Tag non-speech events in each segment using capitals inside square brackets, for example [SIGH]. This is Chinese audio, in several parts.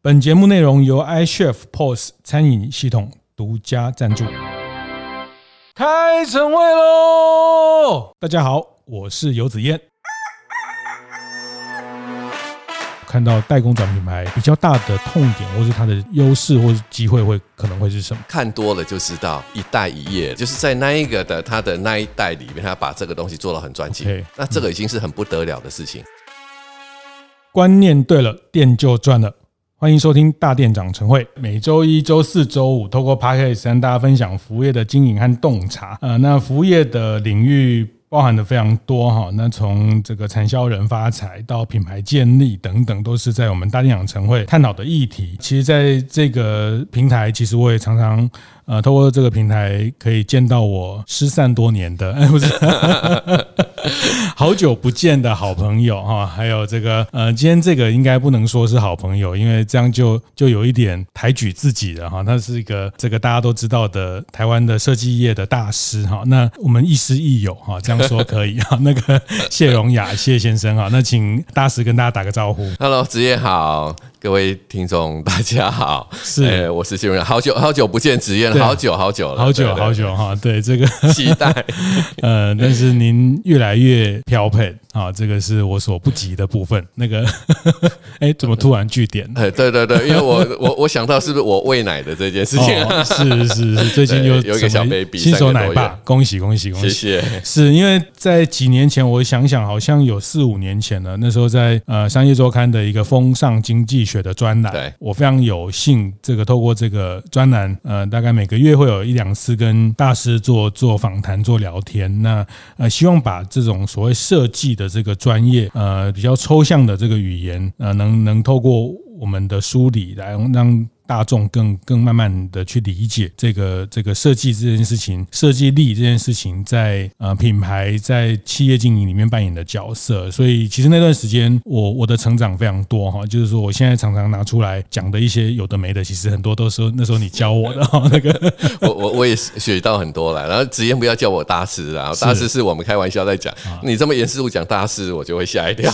本节目内容由 iChef POS 餐饮系统独家赞助。开晨会喽！大家好，我是游子彦。看到代工转品牌比较大的痛点，或是它的优势，或是机会，会可能会是什么？看多了就知道，一代一业，就是在那一个的它的那一代里面，他把这个东西做得很赚钱。Okay, 那这个已经是很不得了的事情。观念对了，店就赚了。欢迎收听大店长晨会，每周一、周四、周五，透过 Podcast 跟大家分享服务业的经营和洞察。呃，那服务业的领域包含的非常多哈。那从这个产销人发财到品牌建立等等，都是在我们大店长晨会探讨的议题。其实，在这个平台，其实我也常常。呃，透过这个平台可以见到我失散多年的，哎，[LAUGHS] 不是，[LAUGHS] 好久不见的好朋友哈，还有这个呃，今天这个应该不能说是好朋友，因为这样就就有一点抬举自己了哈。他是一个这个大家都知道的台湾的设计业的大师哈。那我们亦师亦友哈，这样说可以哈。那个谢荣雅谢先生哈，那请大师跟大家打个招呼。Hello，子彦好。各位听众，大家好，是、欸，我是谢荣雅，好久好久不见，子燕，好久好久了，好久好久哈，对这个。期待，[LAUGHS] 呃，但是您越来越飘配。啊，这个是我所不及的部分。那个，[LAUGHS] 哎，怎么突然句点？哎，对对对，因为我我我想到是不是我喂奶的这件事情？哦、是是是，最近有有一个小 baby，新手奶爸，恭喜恭喜恭喜！谢谢。是因为在几年前，我想想，好像有四五年前了。那时候在呃商业周刊的一个风尚经济学的专栏，对我非常有幸，这个透过这个专栏，呃，大概每个月会有一两次跟大师做做访谈、做聊天。那呃，希望把这种所谓设计。的这个专业，呃，比较抽象的这个语言，呃，能能透过我们的梳理来让。大众更更慢慢的去理解这个这个设计这件事情，设计力这件事情在呃品牌在企业经营里面扮演的角色。所以其实那段时间我我的成长非常多哈，就是说我现在常常拿出来讲的一些有的没的，其实很多都是那时候你教我的哈。[LAUGHS] 那个我我我也学到很多了。然后直言不要叫我大师，啊大师是我们开玩笑在讲。你这么严肃讲大师，我就会吓一跳。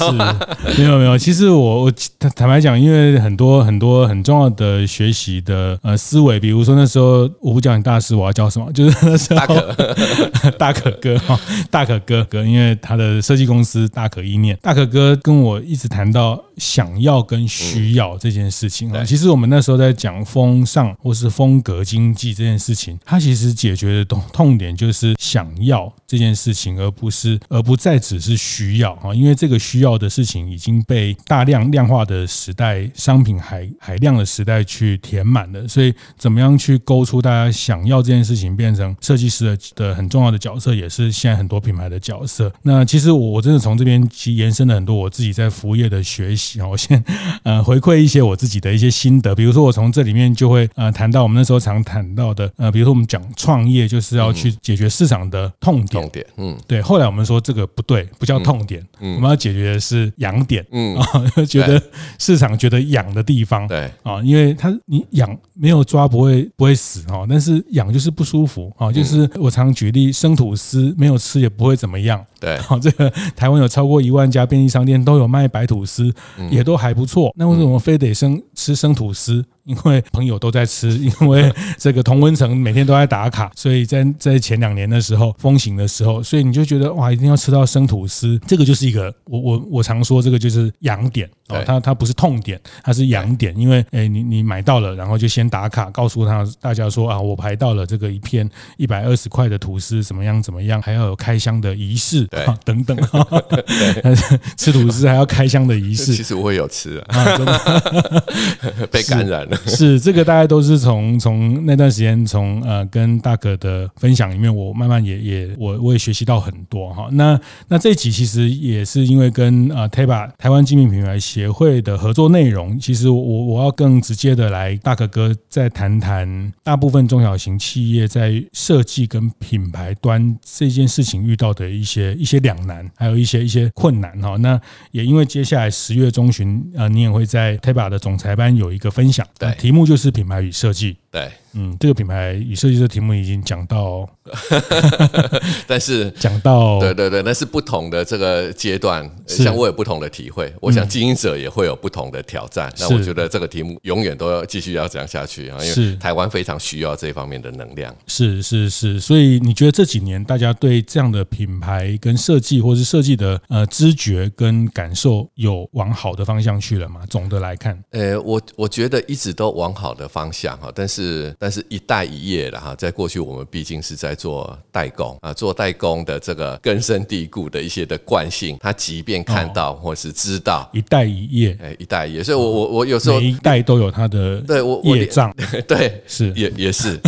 没有没有，其实我我坦坦白讲，因为很多很多很重要的学。学习的呃思维，比如说那时候我不叫你大师，我要叫什么？[LAUGHS] 就是那时候大可 [LAUGHS] 大可哥哈，[LAUGHS] 大可哥哥，因为他的设计公司大可意念，大可哥跟我一直谈到想要跟需要这件事情啊。其实我们那时候在讲风尚或是风格经济这件事情，它其实解决的痛痛点就是想要这件事情，而不是而不再只是需要啊，因为这个需要的事情已经被大量量化的时代商品海海量的时代去。填满了，所以怎么样去勾出大家想要这件事情，变成设计师的的很重要的角色，也是现在很多品牌的角色。那其实我我真的从这边其实延伸了很多我自己在服务业的学习啊。我先呃回馈一些我自己的一些心得，比如说我从这里面就会呃谈到我们那时候常谈到的呃，比如说我们讲创业就是要去解决市场的痛点，痛点，嗯，对。后来我们说这个不对，不叫痛点，我们要解决的是痒点，嗯啊，[LAUGHS] 觉得市场觉得痒的地方，对啊，因为它。你痒没有抓不会不会死哈，但是痒就是不舒服啊，就是我常举例，生吐司没有吃也不会怎么样，对，[LAUGHS] 好，这个台湾有超过一万家便利商店都有卖白吐司，也都还不错，那为什么非得生吃生吐司？因为朋友都在吃，[LAUGHS] 因为这个同温层每天都在打卡，所以在在前两年的时候风行的时候，所以你就觉得哇，一定要吃到生吐司，这个就是一个我我我常说这个就是痒点哦，它它不是痛点，它是痒点，因为诶你你买到了，然后就先打卡，告诉他大家说啊，我排到了这个一片一百二十块的吐司怎么样怎么样，还要有开箱的仪式啊等等，[LAUGHS] [LAUGHS] 吃吐司还要开箱的仪式，其实我也有吃啊真的，被感染了。[LAUGHS] 是这个，大概都是从从那段时间，从呃跟大可的分享里面，我慢慢也也我我也学习到很多哈。那那这一集其实也是因为跟呃 TABA 台湾精品品牌协会的合作内容，其实我我要更直接的来大可哥再谈谈大部分中小型企业在设计跟品牌端这件事情遇到的一些一些两难，还有一些一些困难哈。那也因为接下来十月中旬，呃，你也会在 TABA 的总裁班有一个分享。对，题目就是品牌与设计。对，嗯，这个品牌与设计师题目已经讲到，[LAUGHS] 但是讲到，对对对，那是不同的这个阶段，像我有不同的体会，我想经营者也会有不同的挑战。那我觉得这个题目永远都要继续要讲下去啊，因为台湾非常需要这方面的能量。是是是，所以你觉得这几年大家对这样的品牌跟设计，或是设计的呃知觉跟感受，有往好的方向去了吗？总的来看，呃，我我觉得一直都往好的方向哈，但是。是，但是一代一业了哈，在过去我们毕竟是在做代工啊，做代工的这个根深蒂固的一些的惯性，他即便看到或是知道一代一业，哎，一代一业，所以我我我有时候每一代都有他的对我业障，[LAUGHS] 对，是。也也是，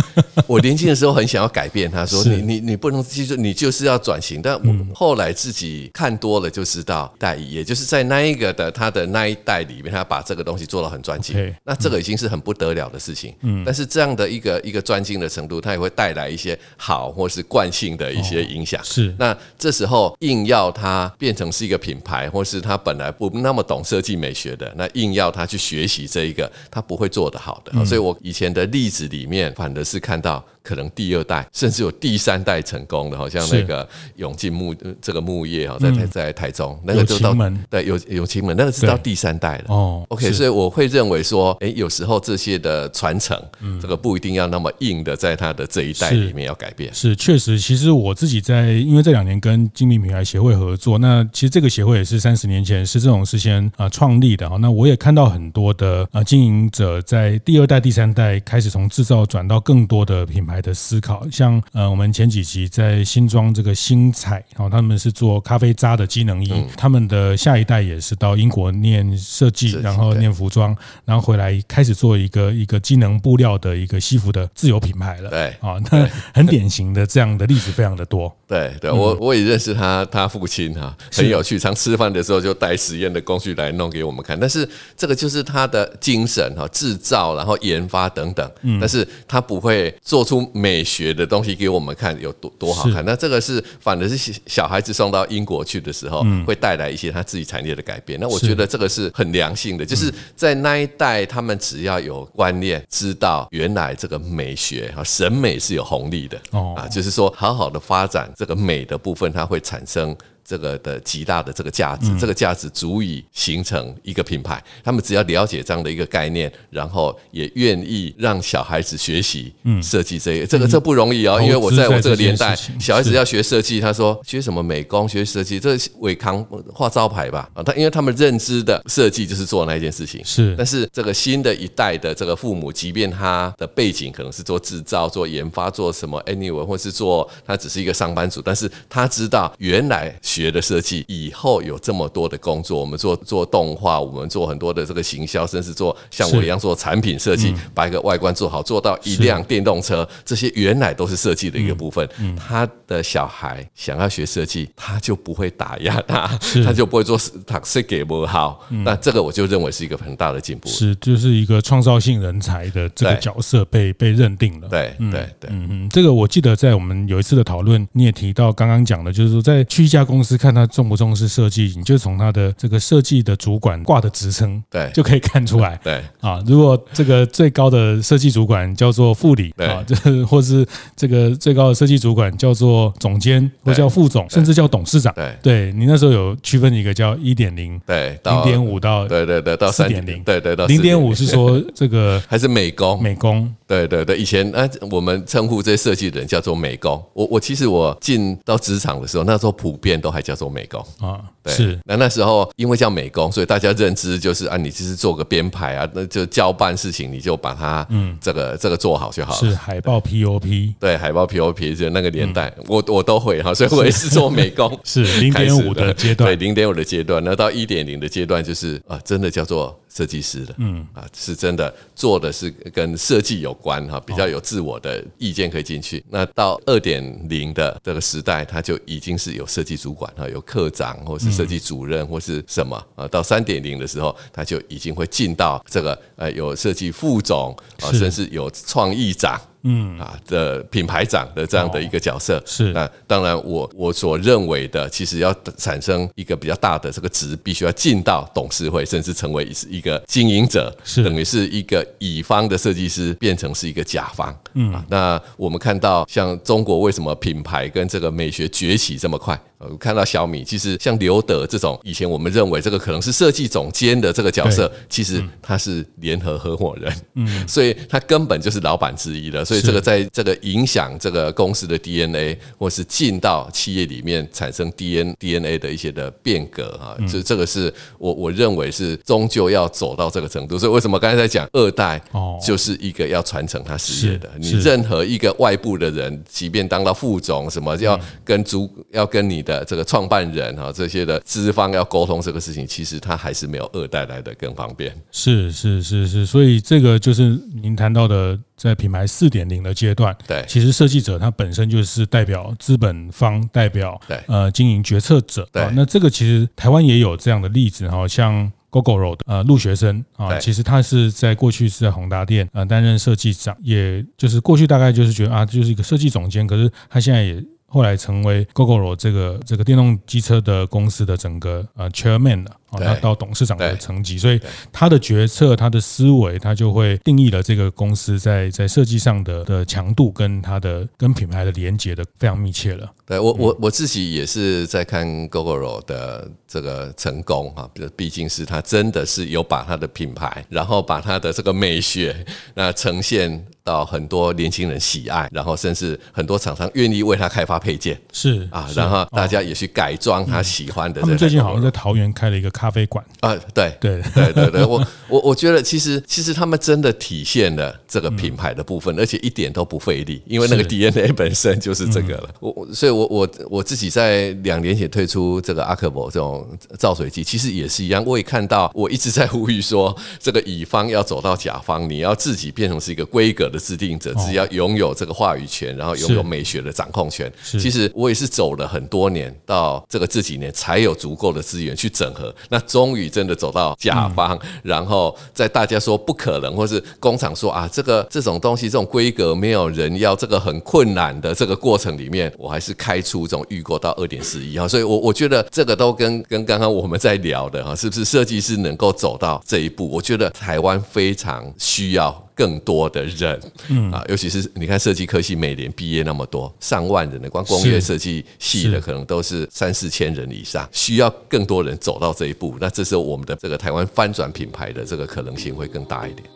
我年轻的时候很想要改变，他说 [LAUGHS] 你你你不能记住，你就是要转型，但我后来自己看多了就知道，代一业就是在那一个的他的那一代里面，他把这个东西做到很专精，那这个已经是很不得了的事情，嗯，但是。这样的一个一个专精的程度，它也会带来一些好或是惯性的一些影响。是，那这时候硬要它变成是一个品牌，或是它本来不那么懂设计美学的，那硬要他去学习这一个，他不会做得好的。所以我以前的例子里面，反而是看到。可能第二代甚至有第三代成功的，好像那个永进木这个木业哈，在在在台中那个就到对有有亲门那个是到第三代了哦。OK，所以我会认为说，哎，有时候这些的传承，这个不一定要那么硬的，在他的这一代里面要改变。是确实，其实我自己在因为这两年跟精品品牌协会合作，那其实这个协会也是三十年前是这种事先啊创立的哈。那我也看到很多的啊经营者在第二代、第三代开始从制造转到更多的品牌。的思考，像呃，我们前几集在新庄这个新彩，哦，他们是做咖啡渣的机能衣，他们的下一代也是到英国念设计，然后念服装，然后回来开始做一个一个机能布料的一个西服的自有品牌了。对，啊，那很典型的这样的例子非常的多。对，对我我也认识他，他父亲哈，很有趣，常吃饭的时候就带实验的工具来弄给我们看。但是这个就是他的精神哈，制造然后研发等等，但是他不会做出。美学的东西给我们看有多多好看，那这个是反而是小孩子送到英国去的时候，会带来一些他自己产业的改变。那我觉得这个是很良性的，就是在那一代，他们只要有观念，知道原来这个美学和审美是有红利的。哦，啊，就是说好好的发展这个美的部分，它会产生。这个的极大的这个价值，这个价值足以形成一个品牌。他们只要了解这样的一个概念，然后也愿意让小孩子学习设计这个，这个这不容易哦。因为我在我这个年代，小孩子要学设计，他说学什么美工，学设计，这伟康画招牌吧啊。他因为他们认知的设计就是做那一件事情，是。但是这个新的一代的这个父母，即便他的背景可能是做制造、做研发、做什么 anyway，或是做他只是一个上班族，但是他知道原来。学的设计以后有这么多的工作，我们做做动画，我们做很多的这个行销，甚至做像我一样做产品设计，把一个外观做好，做到一辆电动车，这些原来都是设计的一个部分。他的小孩想要学设计，他就不会打压他，他就不会做他设计不好。那这个我就认为是一个很大的进步，是就是一个创造性人才的这个角色被被认定了。对对对，嗯嗯，这个我记得在我们有一次的讨论，你也提到刚刚讲的，就是说在去一家公司。是看他重不重视设计，你就从他的这个设计的主管挂的职称，对，就可以看出来。对啊，如果这个最高的设计主管叫做副理啊，这或是这个最高的设计主管叫做总监，或叫副总，甚至叫董事长。对，对你那时候有区分一个叫一点零，对，零点五到对对对到四点零，对对到零点五是 [LAUGHS] 说这个还是美工，美工。对对对，以前啊，我们称呼这些设计人叫做美工。我我其实我进到职场的时候，那时候普遍都还叫做美工啊。对，是。那那时候因为叫美工，所以大家认知就是啊，你只是做个编排啊，那就交办事情，你就把它嗯这个这个做好就好了。是海报 POP，对，海报 POP 就那个年代，我我都会哈，所以我也是做美工。是零点五的阶段，对，零点五的阶段，那到一点零的阶段就是啊，真的叫做。设计师的，嗯。啊，是真的做的是跟设计有关哈，比较有自我的意见可以进去。那到二点零的这个时代，他就已经是有设计主管哈，有课长或是设计主任或是什么。啊。到三点零的时候，他就已经会进到这个呃有设计副总啊，甚至有创意长嗯啊的品牌长的这样的一个角色。是那当然我，我我所认为的，其实要产生一个比较大的这个值，必须要进到董事会，甚至成为一个经营者，是等于是一个乙方的设计师变成是一个甲方。嗯，那我们看到像中国为什么品牌跟这个美学崛起这么快？呃，看到小米，其实像刘德这种，以前我们认为这个可能是设计总监的这个角色，其实他是联合合伙人，嗯，所以他根本就是老板之一了。所以这个在这个影响这个公司的 DNA，或是进到企业里面产生 DNA DNA 的一些的变革啊，这这个是我我认为是终究要走到这个程度。所以为什么刚才在讲二代，哦，就是一个要传承他事业的。你任何一个外部的人，即便当到副总，什么要跟主要跟你。的这个创办人哈，这些的资方要沟通这个事情，其实他还是没有二代来的更方便。是是是是，所以这个就是您谈到的，在品牌四点零的阶段，对，其实设计者他本身就是代表资本方，代表对呃经营决策者。对，那这个其实台湾也有这样的例子哈，像 Gogoro 的呃陆学生啊，其实他是在过去是在宏达店呃担任设计长，也就是过去大概就是觉得啊，就是一个设计总监，可是他现在也。后来成为 Gogoro 这个这个电动机车的公司的整个呃 Chairman 了。哦，那到董事长的层级，所以他的决策、他的思维，他就会定义了这个公司在在设计上的的强度，跟他的跟品牌的连接的非常密切了。对我我我自己也是在看 Gogoro 的这个成功哈，毕竟是他真的是有把他的品牌，然后把他的这个美学那呈现到很多年轻人喜爱，然后甚至很多厂商愿意为他开发配件，是啊，然后大家也去改装他喜欢的。他们最近好像在桃园开了一个。咖啡馆。啊，对。对。对对对，我 [LAUGHS] 我我觉得其实其实他们真的体现了这个品牌的部分，而且一点都不费力，因为那个 DNA [LAUGHS] 本身就是这个了。我所以，我我我自己在两年前推出这个阿克伯这种造水机，其实也是一样。我也看到，我一直在呼吁说，这个乙方要走到甲方，你要自己变成是一个规格的制定者，自己要拥有这个话语权，然后拥有美学的掌控权。其实我也是走了很多年，到这个这几年才有足够的资源去整合。那终于真的走到甲方，然后在大家说不可能，或是工厂说啊，这个这种东西这种规格没有人要，这个很困难的这个过程里面，我还是开出这种预购到二点四亿哈，所以我我觉得这个都跟跟刚刚我们在聊的哈，是不是设计师能够走到这一步？我觉得台湾非常需要。更多的人，嗯啊，尤其是你看设计科系，每年毕业那么多，上万人的，光工业设计系的可能都是三四千人以上，需要更多人走到这一步。那这时候我们的这个台湾翻转品牌的这个可能性会更大一点。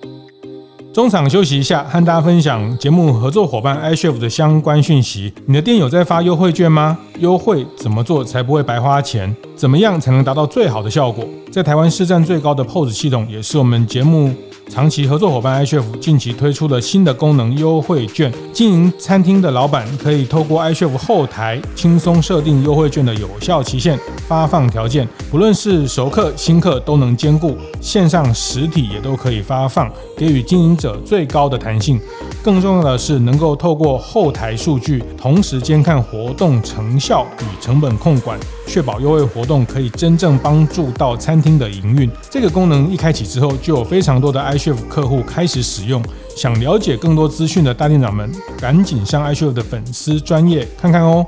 中场休息一下，和大家分享节目合作伙伴 iCHEF 的相关讯息。你的店有在发优惠券吗？优惠怎么做才不会白花钱？怎么样才能达到最好的效果？在台湾市占最高的 POS 系统，也是我们节目。长期合作伙伴 iCHEF 近期推出的新的功能优惠券，经营餐厅的老板可以透过 iCHEF 后台轻松设定优惠券的有效期限、发放条件，不论是熟客、新客都能兼顾，线上、实体也都可以发放，给予经营者最高的弹性。更重要的是，能够透过后台数据同时监看活动成效与成本控管，确保优惠活动可以真正帮助到餐厅的营运。这个功能一开启之后，就有非常多的 iChef 客户开始使用，想了解更多资讯的大店长们，赶紧上 iCHEF 的粉丝专业看看哦。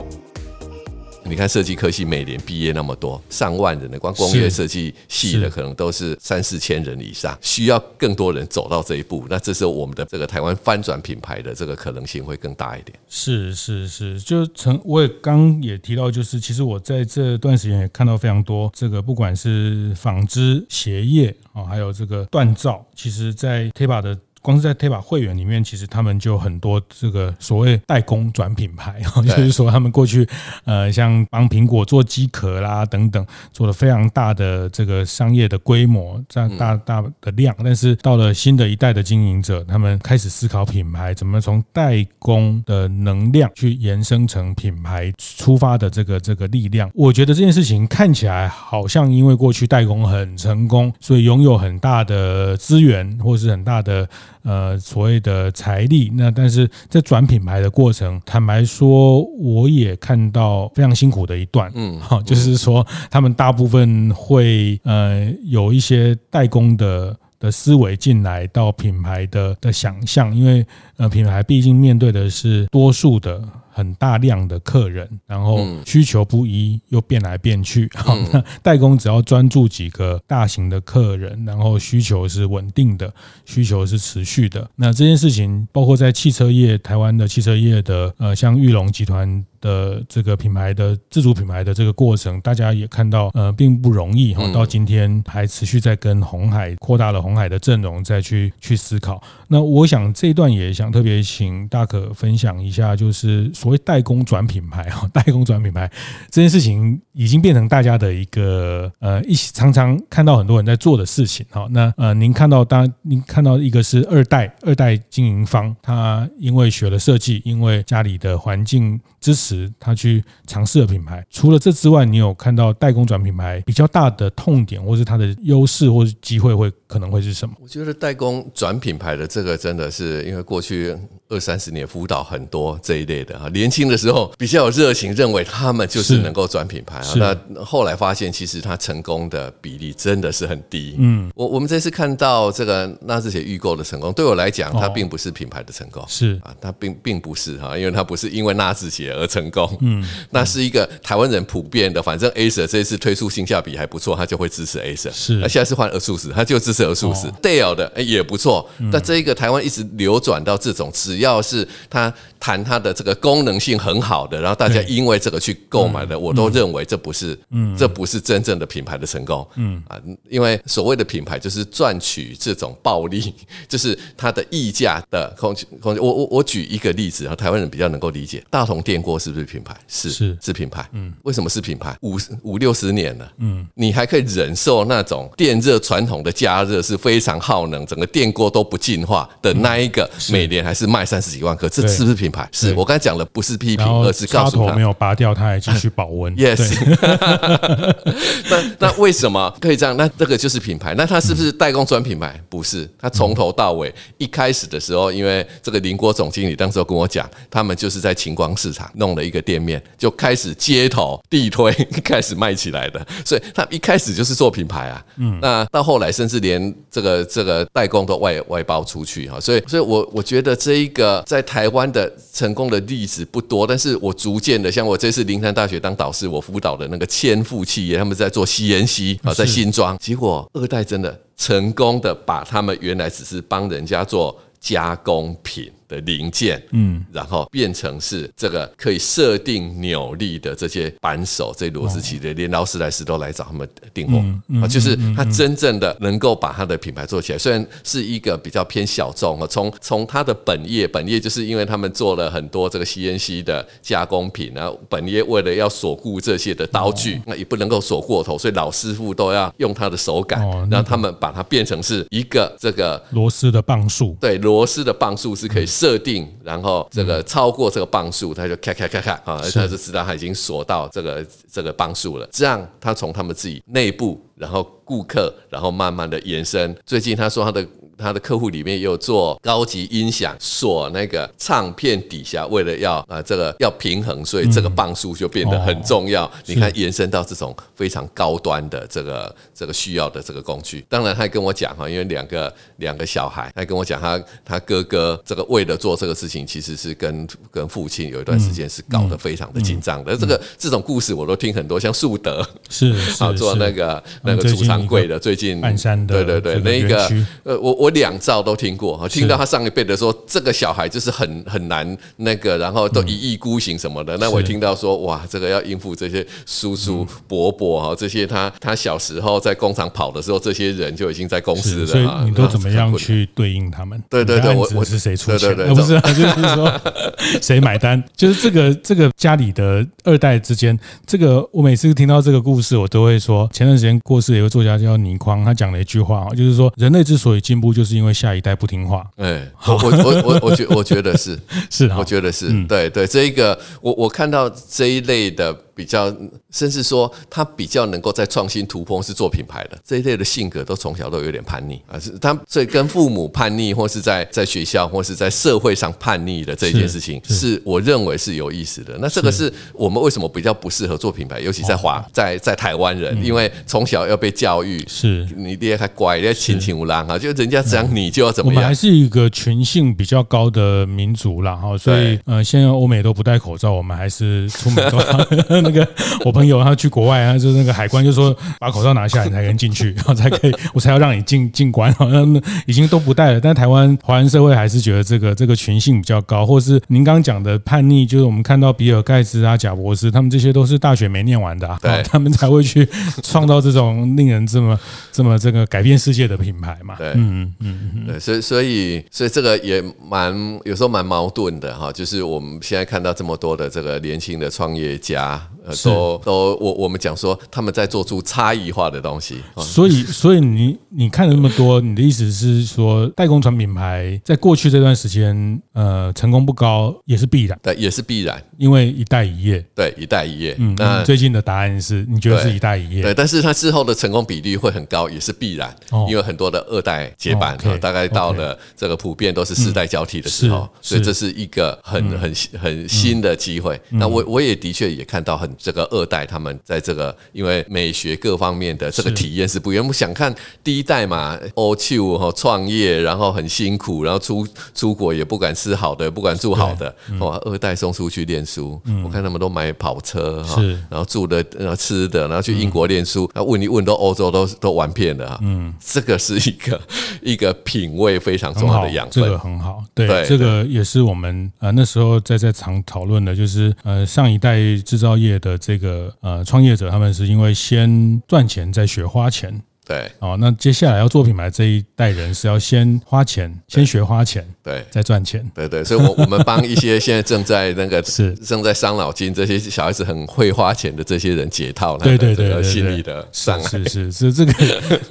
你看设计科系每年毕业那么多，上万人的，光工业设计系的可能都是三四千人以上，需要更多人走到这一步。那这时候我们的这个台湾翻转品牌的这个可能性会更大一点。是是是，就成我也刚也提到，就是其实我在这段时间也看到非常多这个，不管是纺织鞋业啊，还有这个锻造，其实在 TEPA 的。光是在 TEPA 会员里面，其实他们就很多这个所谓代工转品牌，[LAUGHS] 就是说他们过去呃像帮苹果做机壳啦等等，做了非常大的这个商业的规模，这样大大的量。但是到了新的一代的经营者，他们开始思考品牌怎么从代工的能量去延伸成品牌出发的这个这个力量。我觉得这件事情看起来好像因为过去代工很成功，所以拥有很大的资源或是很大的。呃，所谓的财力，那但是在转品牌的过程，坦白说，我也看到非常辛苦的一段，嗯，[LAUGHS] 好，就是说他们大部分会呃有一些代工的。的思维进来到品牌的的想象，因为呃，品牌毕竟面对的是多数的。很大量的客人，然后需求不一，又变来变去。好，那代工只要专注几个大型的客人，然后需求是稳定的，需求是持续的。那这件事情，包括在汽车业，台湾的汽车业的，呃，像裕隆集团。的这个品牌的自主品牌的这个过程，大家也看到，呃，并不容易哈。到今天还持续在跟红海扩大了红海的阵容，再去去思考。那我想这一段也想特别请大可分享一下，就是所谓代工转品牌哈，[LAUGHS] 代工转品牌这件事情已经变成大家的一个呃一起常常看到很多人在做的事情哈。那呃，您看到当您看到一个是二代二代经营方，他因为学了设计，因为家里的环境支持。他去尝试的品牌，除了这之外，你有看到代工转品牌比较大的痛点，或是它的优势，或是机会会可能会是什么？我觉得代工转品牌的这个真的是因为过去二三十年辅导很多这一类的啊，年轻的时候比较有热情，认为他们就是能够转品牌啊。那后来发现，其实他成功的比例真的是很低。嗯，我我们这次看到这个纳智捷预购的成功，对我来讲，它并不是品牌的成功，是啊，它并并不是哈，因为它不是因为纳智捷而成。成功，嗯，那是一个台湾人普遍的，反正 Acer 这一次推出性价比还不错，他就会支持 Acer。是，那现在是换 ASUS，他就支持 ASUS。Dell 的也不错，但这一个台湾一直流转到这种，只要是他谈他的这个功能性很好的，然后大家因为这个去购买的，我都认为这不是，嗯，这不是真正的品牌的成功，嗯。啊，因为所谓的品牌就是赚取这种暴利，[LAUGHS] 就是它的溢价的空间空间。我我我举一个例子啊，台湾人比较能够理解，大同电锅是。是品牌？是是。是品牌，嗯，为什么是品牌？五五六十年了，嗯，你还可以忍受那种电热传统的加热是非常耗能，整个电锅都不进化的那一个，每年还是卖三十几万颗，这是不是品牌？是。我刚才讲的不是批评，而是告诉他没有拔掉，它还继续保温。[LAUGHS] Yes，[LAUGHS] 那那为什么可以这样？那这个就是品牌。那它是不是代工转品牌？不是，它从头到尾一开始的时候，因为这个林国总经理当时跟我讲，他们就是在晴光市场弄了。一个店面就开始街头地推，[LAUGHS] 开始卖起来的，所以他一开始就是做品牌啊，嗯，那到后来甚至连这个这个代工都外外包出去哈，所以所以我我觉得这一个在台湾的成功的例子不多，但是我逐渐的，像我这次林山大学当导师，我辅导的那个千富企业，他们在做 CNC 啊，在新庄，结果二代真的成功的把他们原来只是帮人家做加工品。的零件，嗯，然后变成是这个可以设定扭力的这些扳手、这螺丝起的，连劳斯莱斯都来找他们订货啊，就是他真正的能够把他的品牌做起来。虽然是一个比较偏小众啊，从从他的本业，本业就是因为他们做了很多这个 CNC 的加工品，然后本业为了要锁固这些的刀具，那也不能够锁过头，所以老师傅都要用他的手感，让他们把它变成是一个这个螺丝的磅数，对，螺丝的磅数是可以。设定，然后这个超过这个磅数，他就咔咔咔咔啊，他就知道他已经锁到这个这个磅数了。这样，他从他们自己内部，然后顾客，然后慢慢的延伸。最近他说他的。他的客户里面有做高级音响锁那个唱片底下，为了要啊这个要平衡，所以这个磅数就变得很重要。你看延伸到这种非常高端的这个这个需要的这个工具。当然，他还跟我讲哈，因为两个两个小孩，他跟我讲他他哥哥这个为了做这个事情，其实是跟跟父亲有一段时间是搞得非常的紧张的。这个这种故事我都听很多，像树德是啊做那个那个储藏柜的，最近半山的对对对，那个呃我。我两兆都听过，听到他上一辈的说这个小孩就是很很难那个，然后都一意孤行什么的。那我听到说哇，这个要应付这些叔叔伯伯哈，这些他他小时候在工厂跑的时候，这些人就已经在公司了。所以你都怎么样去对应他们？对对对，我我是谁出钱？不是，就是说 [LAUGHS] 谁买单？就是这个这个家里的二代之间，这个我每次听到这个故事，我都会说，前段时间过世的一个作家叫倪匡，他讲了一句话，就是说人类之所以进步。就是因为下一代不听话，哎，我我我我觉我觉得是。[LAUGHS] 是，我觉得是对对，这一个我我看到这一类的比较，甚至说他比较能够在创新突破是做品牌的这一类的性格，都从小都有点叛逆啊，是他所以跟父母叛逆，或是在在学校或是在社会上叛逆的这件事情，是，是。我认为是有意思的。那这个是。我们为什么比较不适合做品牌，尤其在华在在台湾人，因为从小要被教育，是。你爹还乖，要亲亲无浪啊，就人家讲你就要怎么样。我们还是一个群性比较高的民族啦，哈，所以呃，现在欧美都不戴口罩，我们还是出门都要 [LAUGHS] 那个。我朋友他去国外，他就那个海关就说把口罩拿下来，你才能进去，然后才可以，我才要让你进进关，好像已经都不戴了。但台湾华人社会还是觉得这个这个群性比较高，或是您刚刚讲的叛逆，就是我们看到比尔盖茨啊、贾博士，他们这些都是大学没念完的啊，[LAUGHS] 对，他们才会去创造这种令人这么这么这个改变世界的品牌嘛。对，嗯嗯嗯，对，所以所以所以这个也蛮有时候蛮矛盾的哈，就是我们现在看到这么多的这个年轻的创业家。呃，都都，我我们讲说他们在做出差异化的东西，所以所以你你看了那么多，你的意思是说代工厂品牌在过去这段时间，呃，成功不高也是必然，对，也是必然，因为一代一业，对，一代一业。嗯，那最近的答案是你觉得是一代一业，对，但是它之后的成功比率会很高，也是必然，因为很多的二代接班，大概到了这个普遍都是世代交替的时候，所以这是。一个很很很新的机会。那我我也的确也看到很。这个二代他们在这个因为美学各方面的这个体验是不一样。我们想看第一代嘛，欧秋哈创业，然后很辛苦，然后出出国也不敢吃好的，不敢住好的。哇，二代送出去念书，我看他们都买跑车哈，然后住的、然后吃的，然后去英国念书，那问一问都欧洲都都玩遍了。嗯，这个是一个 [LAUGHS] 一个品味非常重要的养分，这个很好。对，这个也是我们呃那时候在在常讨论的，就是呃上一代制造业。的这个呃创业者，他们是因为先赚钱再学花钱，对，哦，那接下来要做品牌这一代人是要先花钱，先学花钱。对，再赚钱。对对，所以，我我们帮一些 [LAUGHS] 现在正在那个是正在伤脑筋这些小孩子很会花钱的这些人解套，对对对，心理的伤害。是是是，这个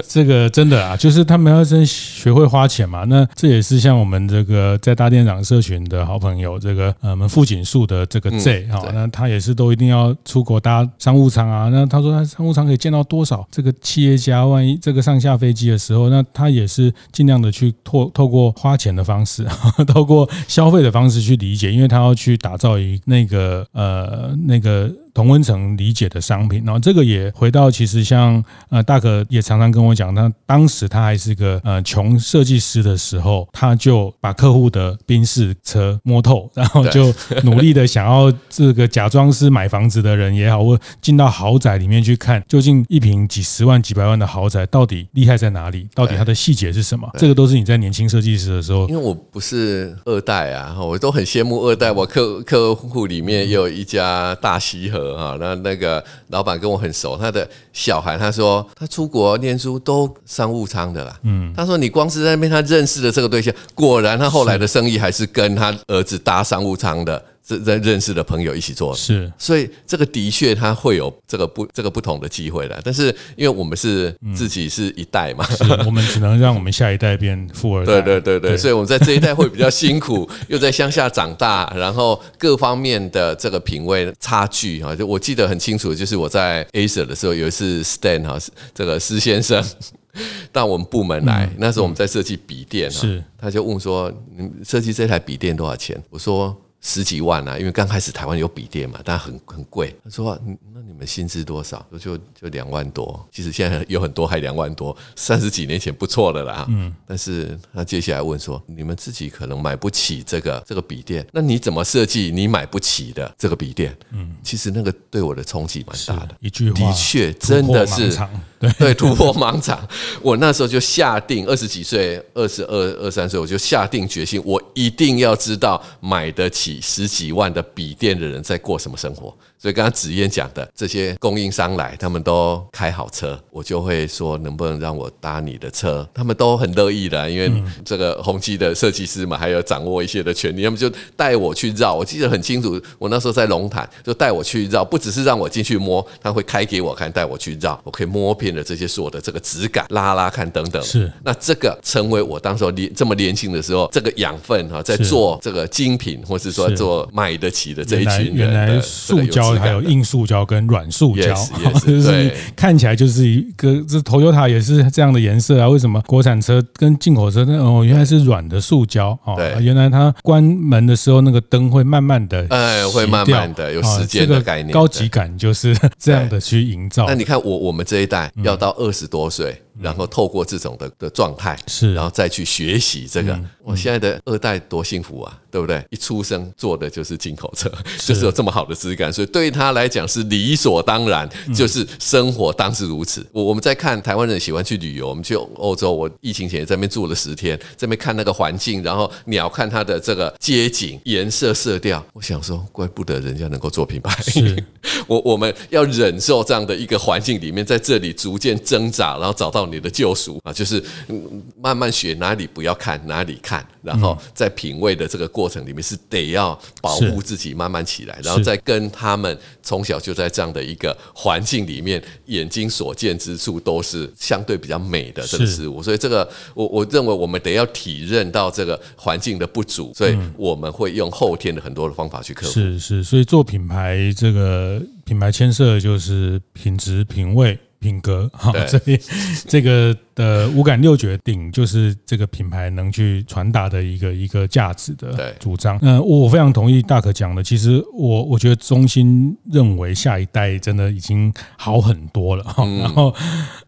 [LAUGHS] 这个真的啊，就是他们要先学会花钱嘛。那这也是像我们这个在大店长社群的好朋友，这个呃，我们富锦树的这个 Z 哈，那他也是都一定要出国搭商务舱啊。那他说他商务舱可以见到多少这个企业家？万一这个上下飞机的时候，那他也是尽量的去透透过花钱的方式。[LAUGHS] 透过消费的方式去理解，因为他要去打造一那个呃那个。同温层理解的商品，然后这个也回到其实像呃大可也常常跟我讲，他当时他还是个呃穷设计师的时候，他就把客户的宾士车摸透，然后就 [LAUGHS] 努力的想要这个假装是买房子的人也好，或进到豪宅里面去看，究竟一瓶几十万几百万的豪宅到底厉害在哪里？到底它的细节是什么？这个都是你在年轻设计师的时候，因为我不是二代啊，我都很羡慕二代，我客客户里面也有一家大西河。啊，那那个老板跟我很熟，他的小孩他说他出国念书都商务舱的啦。嗯，他说你光是在那边他认识的这个对象，果然他后来的生意还是跟他儿子搭商务舱的。在认识的朋友一起做，是，所以这个的确他会有这个不这个不同的机会的。但是因为我们是自己是一代嘛，我们只能让我们下一代变富二代。对对对对，所以我们在这一代会比较辛苦，又在乡下长大，[LAUGHS] 然后各方面的这个品味差距啊，就我记得很清楚，就是我在 aser 的时候，有一次 Stan 哈，这个施先生 [LAUGHS] 到我们部门来，那时候我们在设计笔电，是，他就问说，你设计这台笔电多少钱？我说。十几万啊，因为刚开始台湾有笔电嘛，但很很贵。他说：“那你们薪资多少？”我就就两万多。其实现在有很多还两万多，三十几年前不错的啦。嗯。但是他接下来问说：“你们自己可能买不起这个这个笔电，那你怎么设计你买不起的这个笔电？”嗯。其实那个对我的冲击蛮大的。一句话，的确真的是对对突破盲场。我那时候就下定二十几岁，二十二二三岁，我就下定决心，我一定要知道买得起。十几万的笔电的人在过什么生活？所以刚刚子嫣讲的这些供应商来，他们都开好车，我就会说能不能让我搭你的车？他们都很乐意的，因为这个宏基的设计师嘛，还有掌握一些的权利，他们就带我去绕。我记得很清楚，我那时候在龙潭，就带我去绕，不只是让我进去摸，他会开给我看，带我去绕，我可以摸遍片的这些所有的这个质感，拉拉看等等。是，那这个成为我当时候年这么年轻的时候，这个养分哈，在做这个精品，或是说做买得起的这一群人。原来塑胶还有硬塑胶跟软塑胶，yes, yes, [LAUGHS] 就是看起来就是一个，这 Toyota 也是这样的颜色啊？为什么国产车跟进口车那哦，原来是软的塑胶哦。原来它关门的时候那个灯会慢慢的，哎，会慢慢的有时间的概念，高级感就是这样的去营造。那你看我我们这一代要到二十多岁。然后透过这种的的状态，是，然后再去学习这个。我现在的二代多幸福啊，对不对？一出生坐的就是进口车，[LAUGHS] 就是有这么好的质感，所以对他来讲是理所当然，就是生活当是如此。我我们在看台湾人喜欢去旅游，我们去欧洲，我疫情前在那边住了十天，在那边看那个环境，然后鸟看它的这个街景、颜色、色调，我想说，怪不得人家能够做品牌。是，[LAUGHS] 我我们要忍受这样的一个环境里面，在这里逐渐挣扎，然后找到。你的救赎啊，就是慢慢学哪里不要看，哪里看，然后在品味的这个过程里面是得要保护自己，慢慢起来，然后再跟他们从小就在这样的一个环境里面，眼睛所见之处都是相对比较美的这个事物，所以这个我我认为我们得要体认到这个环境的不足，所以我们会用后天的很多的方法去克服。是是，所以做品牌这个品牌牵涉就是品质、品味。品格，好，[LAUGHS] 所以这个。的五感六觉顶就是这个品牌能去传达的一个一个价值的主张。嗯，我非常同意大可讲的。其实我我觉得中心认为下一代真的已经好很多了，然后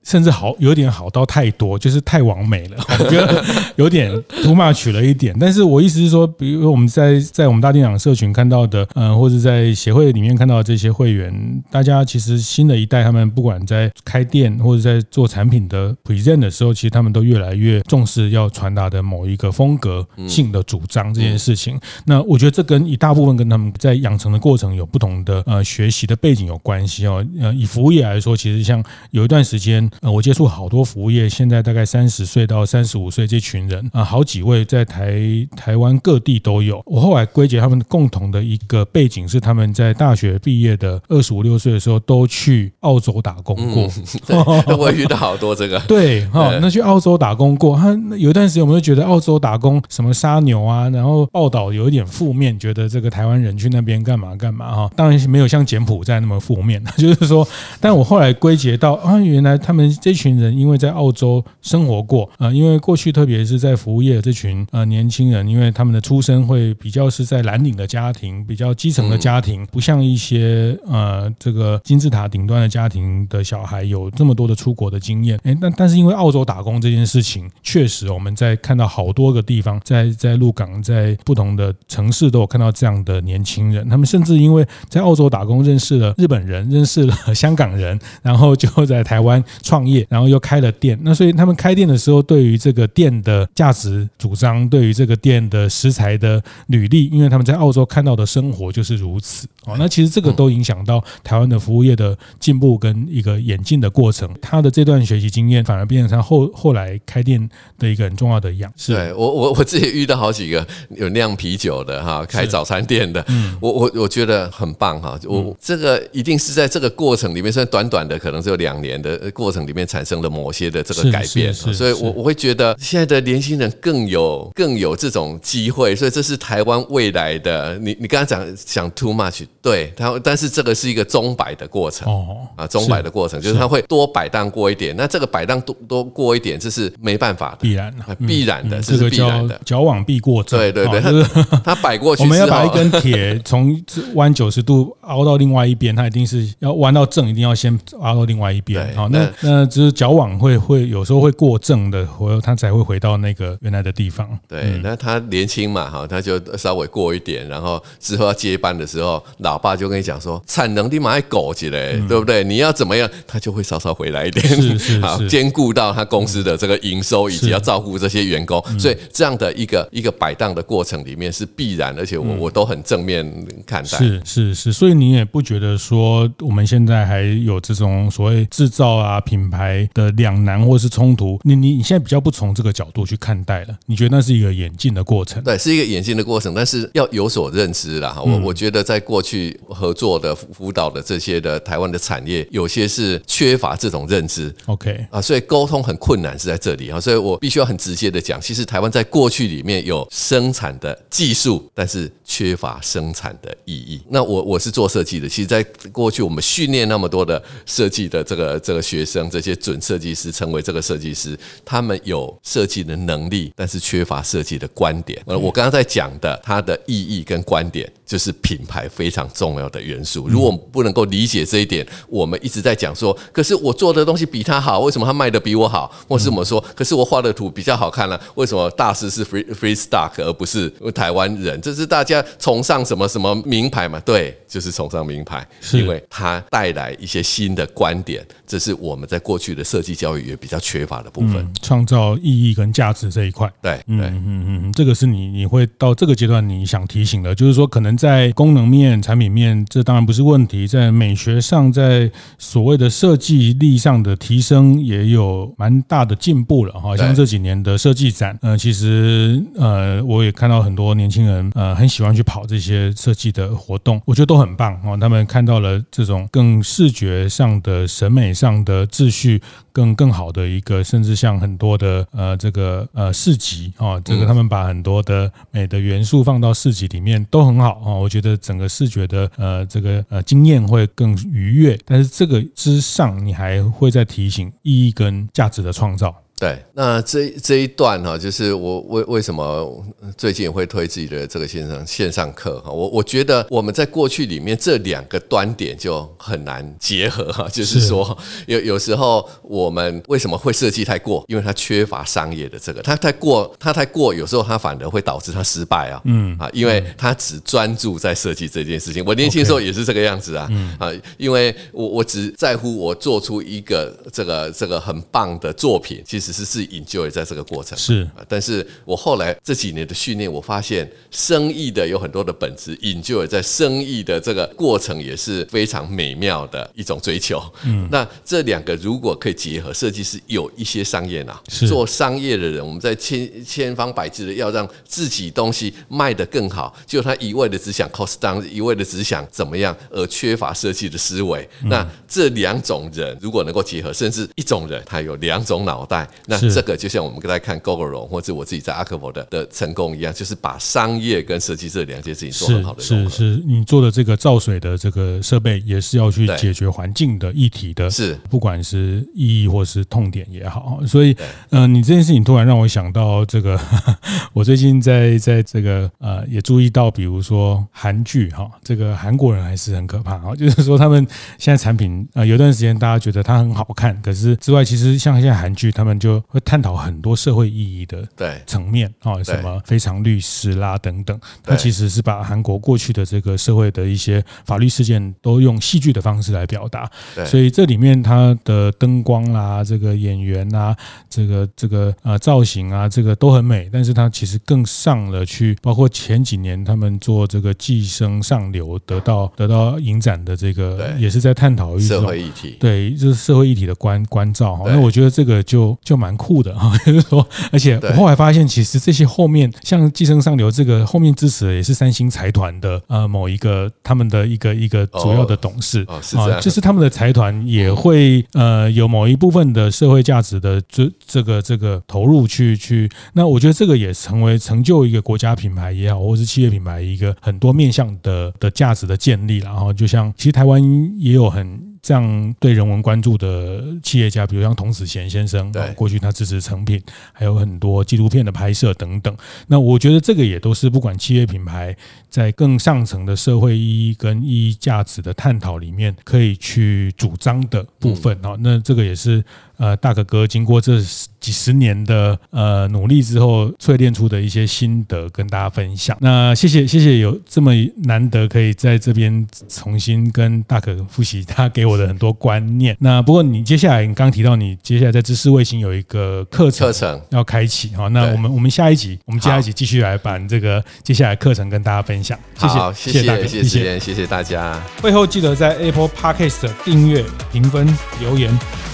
甚至好有点好到太多，就是太完美了。[LAUGHS] 我觉得有点 too much 了一点。但是我意思是说，比如说我们在在我们大店长社群看到的，嗯，或者在协会里面看到的这些会员，大家其实新的一代他们不管在开店或者在做产品的 present 的时候，其实他们都越来越重视要传达的某一个风格性的主张这件事情。那我觉得这跟一大部分跟他们在养成的过程有不同的呃学习的背景有关系哦。呃，以服务业来说，其实像有一段时间，呃，我接触好多服务业，现在大概三十岁到三十五岁这群人啊，好几位在台台湾各地都有。我后来归结他们共同的一个背景是，他们在大学毕业的二十五六岁的时候都去澳洲打工过。嗯、我遇到好多这个 [LAUGHS] 对。哦，那去澳洲打工过，他有一段时间我们就觉得澳洲打工什么杀牛啊，然后报道有一点负面，觉得这个台湾人去那边干嘛干嘛哈，当然是没有像柬埔寨那么负面，[LAUGHS] 就是说，但我后来归结到啊，原来他们这群人因为在澳洲生活过啊，因为过去特别是在服务业这群呃年轻人，因为他们的出身会比较是在蓝领的家庭，比较基层的家庭，不像一些呃这个金字塔顶端的家庭的小孩有这么多的出国的经验，哎，但但是因为澳洲打工这件事情，确实我们在看到好多个地方，在在鹿港，在不同的城市都有看到这样的年轻人。他们甚至因为在澳洲打工认识了日本人，认识了香港人，然后就在台湾创业，然后又开了店。那所以他们开店的时候，对于这个店的价值主张，对于这个店的食材的履历，因为他们在澳洲看到的生活就是如此。哦，那其实这个都影响到台湾的服务业的进步跟一个演进的过程。他的这段学习经验反而变。他后后来开店的一个很重要的样式。对我我我自己遇到好几个有酿啤酒的哈，开早餐店的，嗯，我我我觉得很棒哈。我这个一定是在这个过程里面，虽然短短的可能只有两年的过程里面产生了某些的这个改变，所以我我会觉得现在的年轻人更有更有这种机会，所以这是台湾未来的。你你刚刚讲讲 too much，对，他但是这个是一个钟摆的过程哦啊，钟摆的过程就是他会多摆荡过一点，那这个摆荡多。多过一点，这是没办法的，必然的，必然的，这是必然的。矫枉必过正，对对对，他 [LAUGHS] [LAUGHS] 他摆过去，我们要把一根 [LAUGHS] 铁从弯九十度凹到另外一边，它一定是要弯到正，一定要先凹到另外一边。好，那那只是矫枉会会有时候会过正的，回他才会回到那个原来的地方。对，那他年轻嘛，哈，他就稍微过一点，然后之后要接班的时候，老爸就跟你讲说，产能立马要狗起来，对不对？你要怎么样，他就会稍稍回来一点，是是是，兼顾到。到他公司的这个营收，以及要照顾这些员工，所以这样的一个一个摆荡的过程里面是必然，而且我我都很正面看待。是是是，所以你也不觉得说我们现在还有这种所谓制造啊品牌的两难或是冲突？你你你现在比较不从这个角度去看待了？你觉得那是一个演进的过程？对，是一个演进的过程，但是要有所认知啦。我我觉得在过去合作的辅导的这些的台湾的产业，有些是缺乏这种认知。OK 啊，所以沟通很困难是在这里啊，所以我必须要很直接的讲，其实台湾在过去里面有生产的技术，但是缺乏生产的意义。那我我是做设计的，其实在过去我们训练那么多的设计的这个这个学生，这些准设计师成为这个设计师，他们有设计的能力，但是缺乏设计的观点。呃，我刚刚在讲的它的意义跟观点，就是品牌非常重要的元素。如果我们不能够理解这一点，我们一直在讲说，可是我做的东西比他好，为什么他卖的比我好？或是我们说，可是我画的图比较好看了，为什么大师是 free free stock 而不是台湾人？这是大家崇尚什么什么名牌嘛？对，就是崇尚名牌，是因为它带来一些新的观点。这是我们在过去的设计教育也比较缺乏的部分，创造意义跟价值这一块。对，对，嗯嗯嗯，这个是你你会到这个阶段你想提醒的，就是说可能在功能面、产品面，这当然不是问题，在美学上，在所谓的设计力上的提升也有蛮大的进步了哈。像这几年的设计展，呃，其实呃，我也看到很多年轻人呃很喜欢去跑这些设计的活动，我觉得都很棒哦。他们看到了这种更视觉上的审美上。上的秩序更更好的一个，甚至像很多的呃这个呃市集啊，这个他们把很多的美的元素放到市集里面都很好啊，我觉得整个视觉的呃这个呃经验会更愉悦。但是这个之上，你还会再提醒意义跟价值的创造。对，那这这一段哈，就是我为为什么最近会推自己的这个线上线上课哈，我我觉得我们在过去里面这两个端点就很难结合哈，就是说有有时候我们为什么会设计太过，因为它缺乏商业的这个，它太过它太过，有时候它反而会导致它失败啊，嗯啊，因为它只专注在设计这件事情。我年轻的时候也是这个样子啊，嗯啊，因为我我只在乎我做出一个这个这个很棒的作品，其实。只是是 enjoy 在这个过程是，但是我后来这几年的训练，我发现生意的有很多的本质，enjoy 在生意的这个过程也是非常美妙的一种追求。嗯，那这两个如果可以结合，设计师有一些商业脑，做商业的人，我们在千千方百计的要让自己东西卖得更好，就他一味的只想 cost down，一味的只想怎么样，而缺乏设计的思维。那这两种人如果能够结合，甚至一种人他有两种脑袋。那这个就像我们刚才看 Gogoro 或者我自己在 ARKAVO 的的成功一样，就是把商业跟设计这两件事情做很好的融合。是是，是，你做的这个造水的这个设备也是要去解决环境的议题的，是不管是意义或是痛点也好。所以，嗯、呃，你这件事情突然让我想到这个，[LAUGHS] 我最近在在这个呃也注意到，比如说韩剧哈，这个韩国人还是很可怕啊，就是说他们现在产品啊、呃，有段时间大家觉得它很好看，可是之外，其实像现在韩剧他们就会探讨很多社会意义的对。层面啊，什么非常律师啦等等，它其实是把韩国过去的这个社会的一些法律事件都用戏剧的方式来表达，所以这里面它的灯光啦、这个演员啊、这个这个呃造型啊，这个都很美，但是它其实更上了去，包括前几年他们做这个寄生上流得到得到影展的这个，也是在探讨一种社会议题，对，就是社会议题的关关照。那我觉得这个就就蛮。酷的哈，[LAUGHS] 就是说，而且我后来发现，其实这些后面像寄生上流这个后面支持的也是三星财团的呃某一个他们的一个一个主要的董事啊，就是他们的财团也会呃有某一部分的社会价值的这这个这个投入去去，那我觉得这个也成为成就一个国家品牌也好，或是企业品牌一个很多面向的的价值的建立，然后就像其实台湾也有很。这样对人文关注的企业家，比如像童子贤先生，对，过去他支持成品，还有很多纪录片的拍摄等等。那我觉得这个也都是不管企业品牌在更上层的社会意义跟意义价值的探讨里面，可以去主张的部分啊。那这个也是呃大可哥经过这几十年的呃努力之后淬炼出的一些心得跟大家分享。那谢谢谢谢有这么难得可以在这边重新跟大可复习他给我的很多观念。那不过你接下来你刚刚提到你接下来在知识卫星有一个课程课程要开启哈，那我们我们下一集我们下一集继续来把这个接下来课程跟大家分享。谢谢谢谢大家，谢谢谢谢大家。会后记得在 Apple Podcast 订阅、评分、留言。